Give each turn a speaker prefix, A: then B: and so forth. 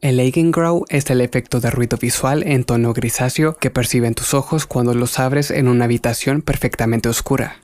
A: El Eigengrau es el efecto de ruido visual en tono grisáceo que perciben tus ojos cuando los abres en una habitación perfectamente oscura.